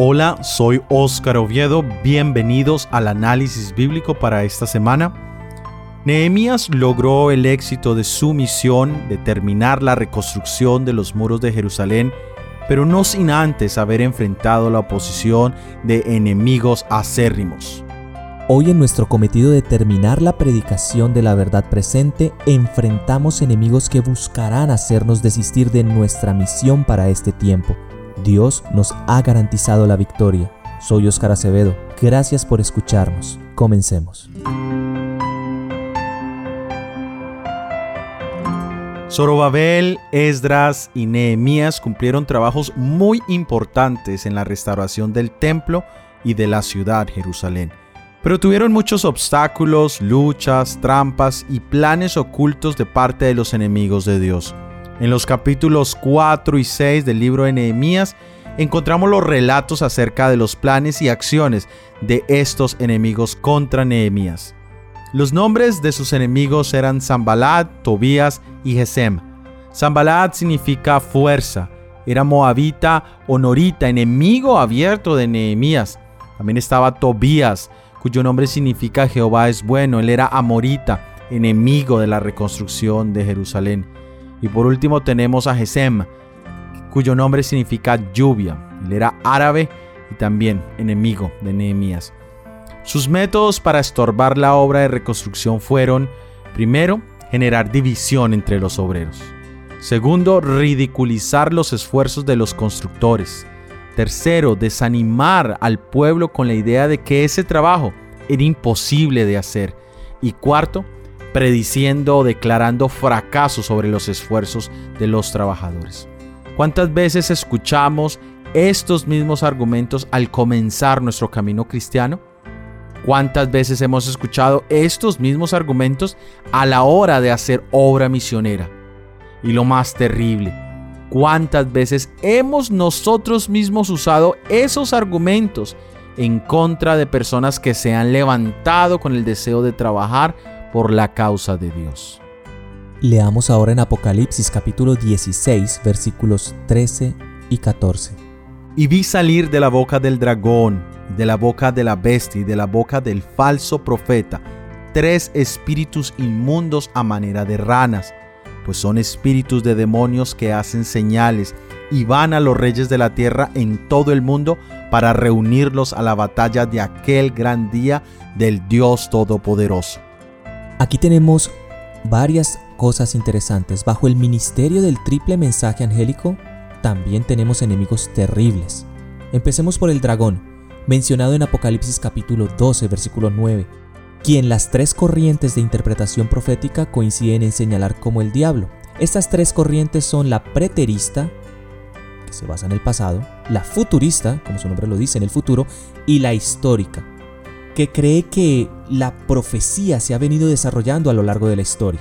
Hola, soy Óscar Oviedo, bienvenidos al análisis bíblico para esta semana. Nehemías logró el éxito de su misión de terminar la reconstrucción de los muros de Jerusalén, pero no sin antes haber enfrentado la oposición de enemigos acérrimos. Hoy en nuestro cometido de terminar la predicación de la verdad presente, enfrentamos enemigos que buscarán hacernos desistir de nuestra misión para este tiempo. Dios nos ha garantizado la victoria. Soy Oscar Acevedo. Gracias por escucharnos. Comencemos. Zorobabel, Esdras y Nehemías cumplieron trabajos muy importantes en la restauración del templo y de la ciudad Jerusalén. Pero tuvieron muchos obstáculos, luchas, trampas y planes ocultos de parte de los enemigos de Dios. En los capítulos 4 y 6 del libro de Nehemías encontramos los relatos acerca de los planes y acciones de estos enemigos contra Nehemías. Los nombres de sus enemigos eran Zambalat, Tobías y Gesem. Zambalat significa fuerza, era moabita o norita, enemigo abierto de Nehemías. También estaba Tobías, cuyo nombre significa Jehová es bueno, él era amorita, enemigo de la reconstrucción de Jerusalén. Y por último tenemos a Gesem, cuyo nombre significa lluvia. Él era árabe y también enemigo de Nehemías. Sus métodos para estorbar la obra de reconstrucción fueron, primero, generar división entre los obreros. Segundo, ridiculizar los esfuerzos de los constructores. Tercero, desanimar al pueblo con la idea de que ese trabajo era imposible de hacer. Y cuarto, prediciendo o declarando fracaso sobre los esfuerzos de los trabajadores. ¿Cuántas veces escuchamos estos mismos argumentos al comenzar nuestro camino cristiano? ¿Cuántas veces hemos escuchado estos mismos argumentos a la hora de hacer obra misionera? Y lo más terrible, ¿cuántas veces hemos nosotros mismos usado esos argumentos en contra de personas que se han levantado con el deseo de trabajar por la causa de Dios. Leamos ahora en Apocalipsis capítulo 16 versículos 13 y 14. Y vi salir de la boca del dragón, de la boca de la bestia y de la boca del falso profeta tres espíritus inmundos a manera de ranas, pues son espíritus de demonios que hacen señales y van a los reyes de la tierra en todo el mundo para reunirlos a la batalla de aquel gran día del Dios Todopoderoso. Aquí tenemos varias cosas interesantes. Bajo el ministerio del triple mensaje angélico, también tenemos enemigos terribles. Empecemos por el dragón, mencionado en Apocalipsis capítulo 12, versículo 9, quien las tres corrientes de interpretación profética coinciden en señalar como el diablo. Estas tres corrientes son la preterista, que se basa en el pasado, la futurista, como su nombre lo dice, en el futuro, y la histórica, que cree que la profecía se ha venido desarrollando a lo largo de la historia.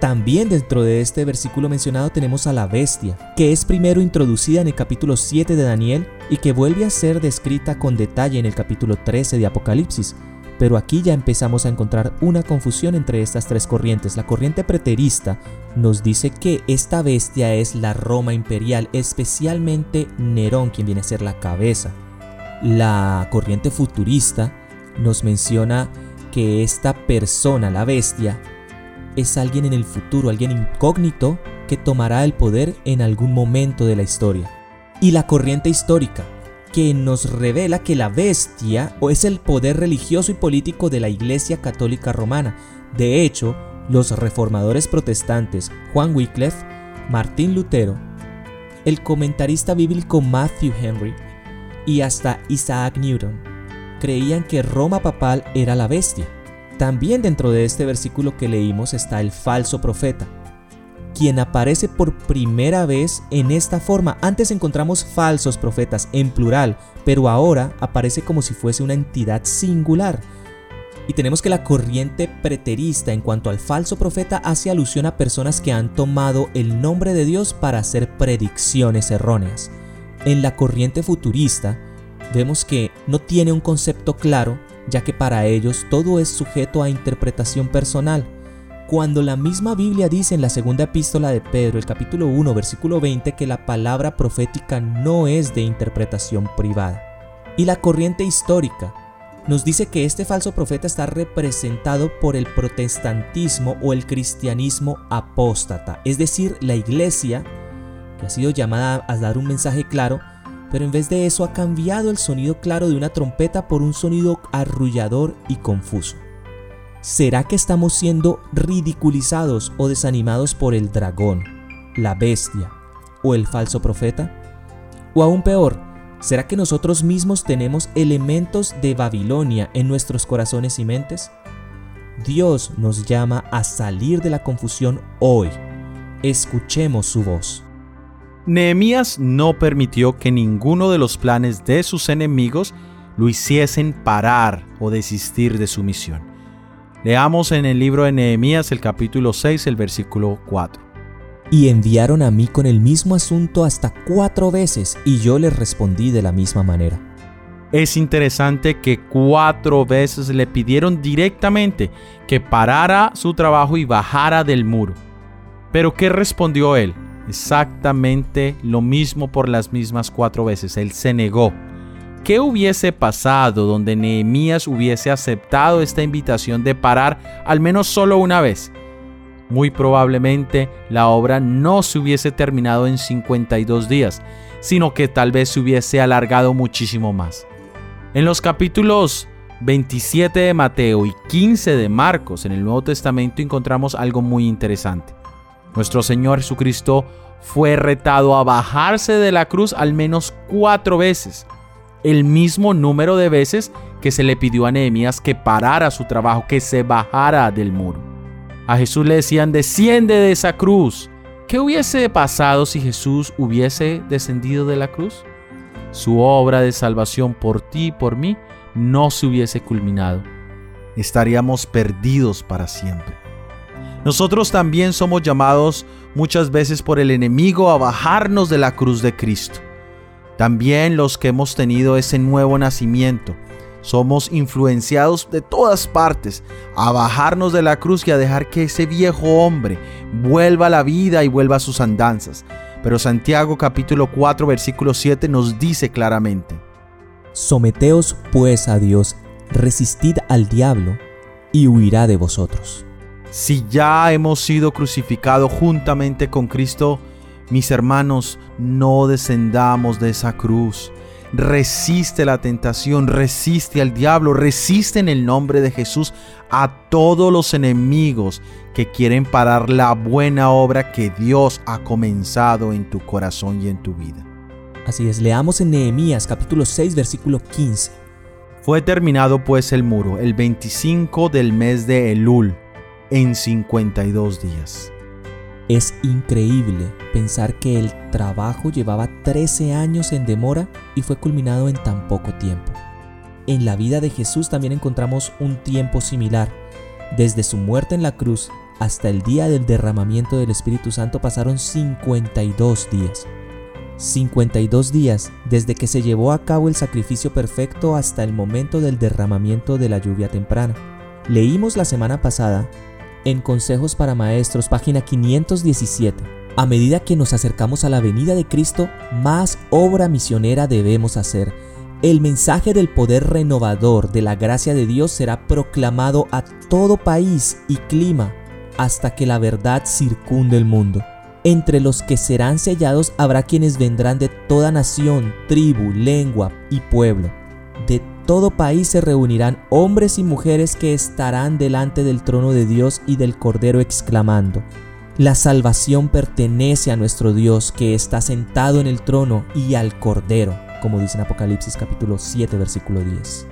También dentro de este versículo mencionado tenemos a la bestia, que es primero introducida en el capítulo 7 de Daniel y que vuelve a ser descrita con detalle en el capítulo 13 de Apocalipsis. Pero aquí ya empezamos a encontrar una confusión entre estas tres corrientes. La corriente preterista nos dice que esta bestia es la Roma imperial, especialmente Nerón, quien viene a ser la cabeza. La corriente futurista nos menciona que esta persona, la bestia, es alguien en el futuro, alguien incógnito que tomará el poder en algún momento de la historia. Y la corriente histórica, que nos revela que la bestia o es el poder religioso y político de la Iglesia Católica Romana. De hecho, los reformadores protestantes Juan Wycliffe, Martín Lutero, el comentarista bíblico Matthew Henry y hasta Isaac Newton creían que Roma papal era la bestia. También dentro de este versículo que leímos está el falso profeta, quien aparece por primera vez en esta forma. Antes encontramos falsos profetas en plural, pero ahora aparece como si fuese una entidad singular. Y tenemos que la corriente preterista en cuanto al falso profeta hace alusión a personas que han tomado el nombre de Dios para hacer predicciones erróneas. En la corriente futurista, vemos que no tiene un concepto claro, ya que para ellos todo es sujeto a interpretación personal. cuando la misma Biblia dice en la segunda epístola de Pedro, el capítulo 1, versículo 20, que la palabra profética no es de interpretación privada. Y la corriente histórica nos dice que este falso profeta está representado por el protestantismo o el cristianismo apóstata, es decir, la iglesia que ha sido llamada a dar un mensaje claro, pero en vez de eso ha cambiado el sonido claro de una trompeta por un sonido arrullador y confuso. ¿Será que estamos siendo ridiculizados o desanimados por el dragón, la bestia o el falso profeta? O aún peor, ¿será que nosotros mismos tenemos elementos de Babilonia en nuestros corazones y mentes? Dios nos llama a salir de la confusión hoy. Escuchemos su voz. Nehemías no permitió que ninguno de los planes de sus enemigos lo hiciesen parar o desistir de su misión. Leamos en el libro de Nehemías el capítulo 6, el versículo 4. Y enviaron a mí con el mismo asunto hasta cuatro veces, y yo les respondí de la misma manera. Es interesante que cuatro veces le pidieron directamente que parara su trabajo y bajara del muro. Pero ¿qué respondió él? Exactamente lo mismo por las mismas cuatro veces. Él se negó. ¿Qué hubiese pasado donde Nehemías hubiese aceptado esta invitación de parar al menos solo una vez? Muy probablemente la obra no se hubiese terminado en 52 días, sino que tal vez se hubiese alargado muchísimo más. En los capítulos 27 de Mateo y 15 de Marcos en el Nuevo Testamento encontramos algo muy interesante. Nuestro Señor Jesucristo fue retado a bajarse de la cruz al menos cuatro veces el mismo número de veces que se le pidió a Nehemías que parara su trabajo, que se bajara del muro. A Jesús le decían, desciende de esa cruz. ¿Qué hubiese pasado si Jesús hubiese descendido de la cruz? Su obra de salvación por ti y por mí no se hubiese culminado. Estaríamos perdidos para siempre. Nosotros también somos llamados muchas veces por el enemigo a bajarnos de la cruz de Cristo. También los que hemos tenido ese nuevo nacimiento. Somos influenciados de todas partes a bajarnos de la cruz y a dejar que ese viejo hombre vuelva a la vida y vuelva a sus andanzas. Pero Santiago capítulo 4 versículo 7 nos dice claramente. Someteos pues a Dios, resistid al diablo y huirá de vosotros. Si ya hemos sido crucificados juntamente con Cristo, mis hermanos, no descendamos de esa cruz. Resiste la tentación, resiste al diablo, resiste en el nombre de Jesús a todos los enemigos que quieren parar la buena obra que Dios ha comenzado en tu corazón y en tu vida. Así es, leamos en Nehemías capítulo 6 versículo 15. Fue terminado pues el muro el 25 del mes de Elul en 52 días. Es increíble pensar que el trabajo llevaba 13 años en demora y fue culminado en tan poco tiempo. En la vida de Jesús también encontramos un tiempo similar. Desde su muerte en la cruz hasta el día del derramamiento del Espíritu Santo pasaron 52 días. 52 días desde que se llevó a cabo el sacrificio perfecto hasta el momento del derramamiento de la lluvia temprana. Leímos la semana pasada en Consejos para Maestros, página 517. A medida que nos acercamos a la venida de Cristo, más obra misionera debemos hacer. El mensaje del poder renovador de la gracia de Dios será proclamado a todo país y clima hasta que la verdad circunde el mundo. Entre los que serán sellados habrá quienes vendrán de toda nación, tribu, lengua y pueblo. Todo país se reunirán hombres y mujeres que estarán delante del trono de Dios y del Cordero exclamando, La salvación pertenece a nuestro Dios que está sentado en el trono y al Cordero, como dice en Apocalipsis capítulo 7 versículo 10.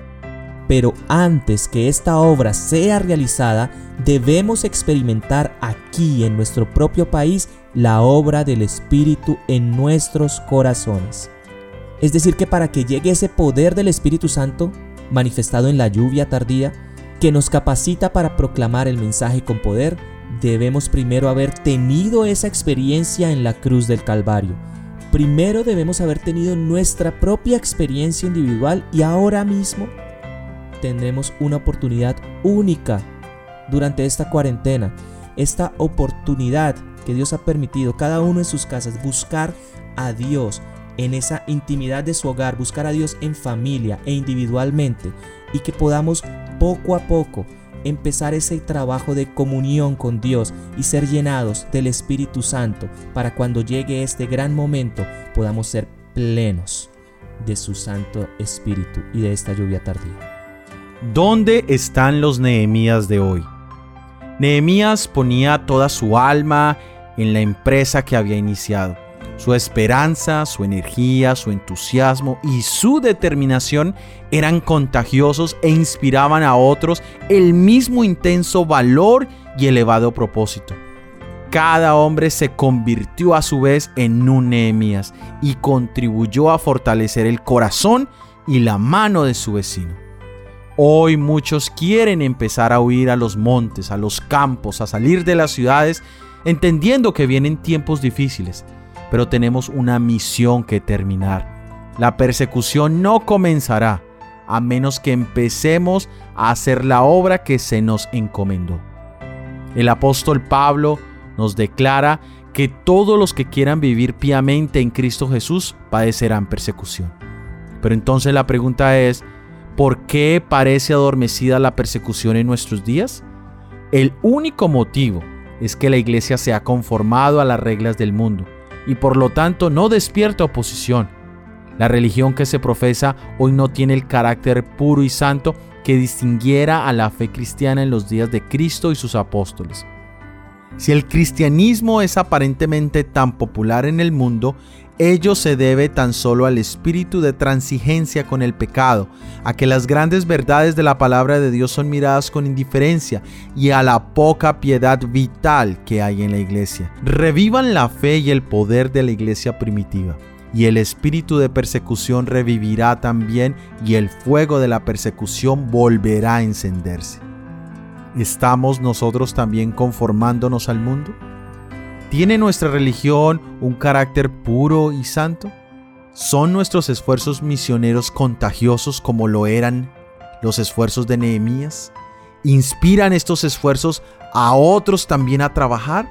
Pero antes que esta obra sea realizada, debemos experimentar aquí en nuestro propio país la obra del Espíritu en nuestros corazones. Es decir, que para que llegue ese poder del Espíritu Santo, manifestado en la lluvia tardía, que nos capacita para proclamar el mensaje con poder, debemos primero haber tenido esa experiencia en la cruz del Calvario. Primero debemos haber tenido nuestra propia experiencia individual y ahora mismo tendremos una oportunidad única durante esta cuarentena esta oportunidad que Dios ha permitido, cada uno en sus casas, buscar a Dios en esa intimidad de su hogar, buscar a Dios en familia e individualmente y que podamos poco a poco empezar ese trabajo de comunión con Dios y ser llenados del Espíritu Santo para cuando llegue este gran momento podamos ser plenos de su Santo Espíritu y de esta lluvia tardía. ¿Dónde están los Nehemías de hoy? Nehemías ponía toda su alma en la empresa que había iniciado. Su esperanza, su energía, su entusiasmo y su determinación eran contagiosos e inspiraban a otros el mismo intenso valor y elevado propósito. Cada hombre se convirtió a su vez en un Nehemías y contribuyó a fortalecer el corazón y la mano de su vecino. Hoy muchos quieren empezar a huir a los montes, a los campos, a salir de las ciudades, entendiendo que vienen tiempos difíciles pero tenemos una misión que terminar. La persecución no comenzará a menos que empecemos a hacer la obra que se nos encomendó. El apóstol Pablo nos declara que todos los que quieran vivir piamente en Cristo Jesús padecerán persecución. Pero entonces la pregunta es, ¿por qué parece adormecida la persecución en nuestros días? El único motivo es que la iglesia se ha conformado a las reglas del mundo y por lo tanto no despierta oposición. La religión que se profesa hoy no tiene el carácter puro y santo que distinguiera a la fe cristiana en los días de Cristo y sus apóstoles. Si el cristianismo es aparentemente tan popular en el mundo, ello se debe tan solo al espíritu de transigencia con el pecado, a que las grandes verdades de la palabra de Dios son miradas con indiferencia y a la poca piedad vital que hay en la iglesia. Revivan la fe y el poder de la iglesia primitiva y el espíritu de persecución revivirá también y el fuego de la persecución volverá a encenderse. ¿Estamos nosotros también conformándonos al mundo? ¿Tiene nuestra religión un carácter puro y santo? ¿Son nuestros esfuerzos misioneros contagiosos como lo eran los esfuerzos de Nehemías? ¿Inspiran estos esfuerzos a otros también a trabajar?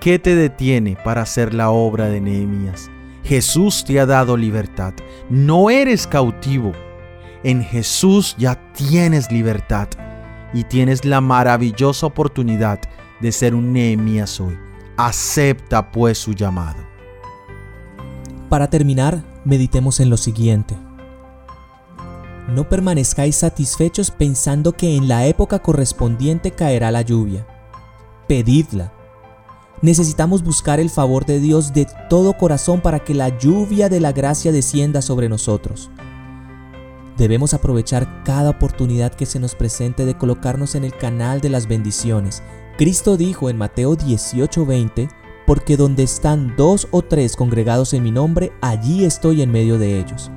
¿Qué te detiene para hacer la obra de Nehemías? Jesús te ha dado libertad. No eres cautivo. En Jesús ya tienes libertad y tienes la maravillosa oportunidad de ser un Nehemías hoy. Acepta pues su llamado. Para terminar, meditemos en lo siguiente. No permanezcáis satisfechos pensando que en la época correspondiente caerá la lluvia. Pedidla. Necesitamos buscar el favor de Dios de todo corazón para que la lluvia de la gracia descienda sobre nosotros. Debemos aprovechar cada oportunidad que se nos presente de colocarnos en el canal de las bendiciones Cristo dijo en Mateo 18:20, porque donde están dos o tres congregados en mi nombre, allí estoy en medio de ellos.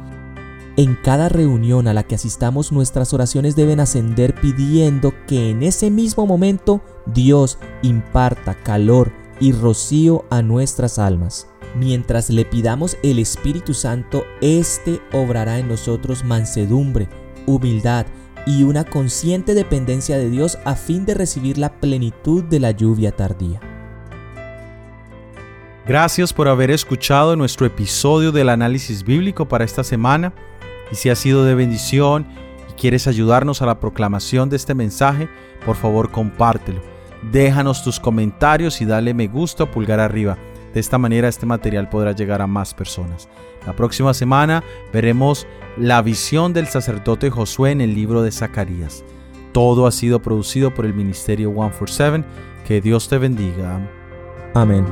En cada reunión a la que asistamos nuestras oraciones deben ascender pidiendo que en ese mismo momento Dios imparta calor y rocío a nuestras almas. Mientras le pidamos el Espíritu Santo, éste obrará en nosotros mansedumbre, humildad, y una consciente dependencia de Dios a fin de recibir la plenitud de la lluvia tardía. Gracias por haber escuchado nuestro episodio del análisis bíblico para esta semana y si ha sido de bendición y quieres ayudarnos a la proclamación de este mensaje, por favor compártelo. Déjanos tus comentarios y dale me gusta pulgar arriba. De esta manera este material podrá llegar a más personas. La próxima semana veremos la visión del sacerdote Josué en el libro de Zacarías. Todo ha sido producido por el Ministerio 147. Que Dios te bendiga. Amén.